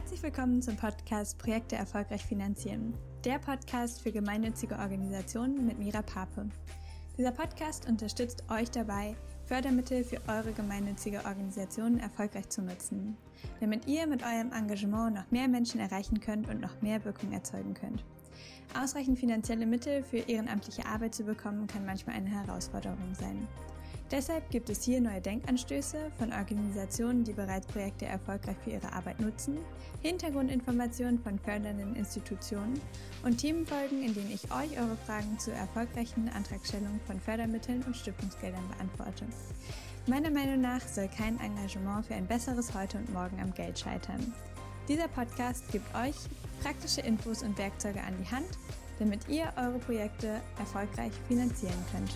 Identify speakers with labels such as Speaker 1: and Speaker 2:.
Speaker 1: Herzlich willkommen zum Podcast Projekte erfolgreich finanzieren. Der Podcast für gemeinnützige Organisationen mit Mira Pape. Dieser Podcast unterstützt euch dabei, Fördermittel für eure gemeinnützige Organisation erfolgreich zu nutzen, damit ihr mit eurem Engagement noch mehr Menschen erreichen könnt und noch mehr Wirkung erzeugen könnt. Ausreichend finanzielle Mittel für ehrenamtliche Arbeit zu bekommen, kann manchmal eine Herausforderung sein. Deshalb gibt es hier neue Denkanstöße von Organisationen, die bereits Projekte erfolgreich für ihre Arbeit nutzen, Hintergrundinformationen von fördernden Institutionen und Themenfolgen, in denen ich euch eure Fragen zur erfolgreichen Antragstellung von Fördermitteln und Stiftungsgeldern beantworte. Meiner Meinung nach soll kein Engagement für ein besseres Heute und Morgen am Geld scheitern. Dieser Podcast gibt euch praktische Infos und Werkzeuge an die Hand, damit ihr eure Projekte erfolgreich finanzieren könnt.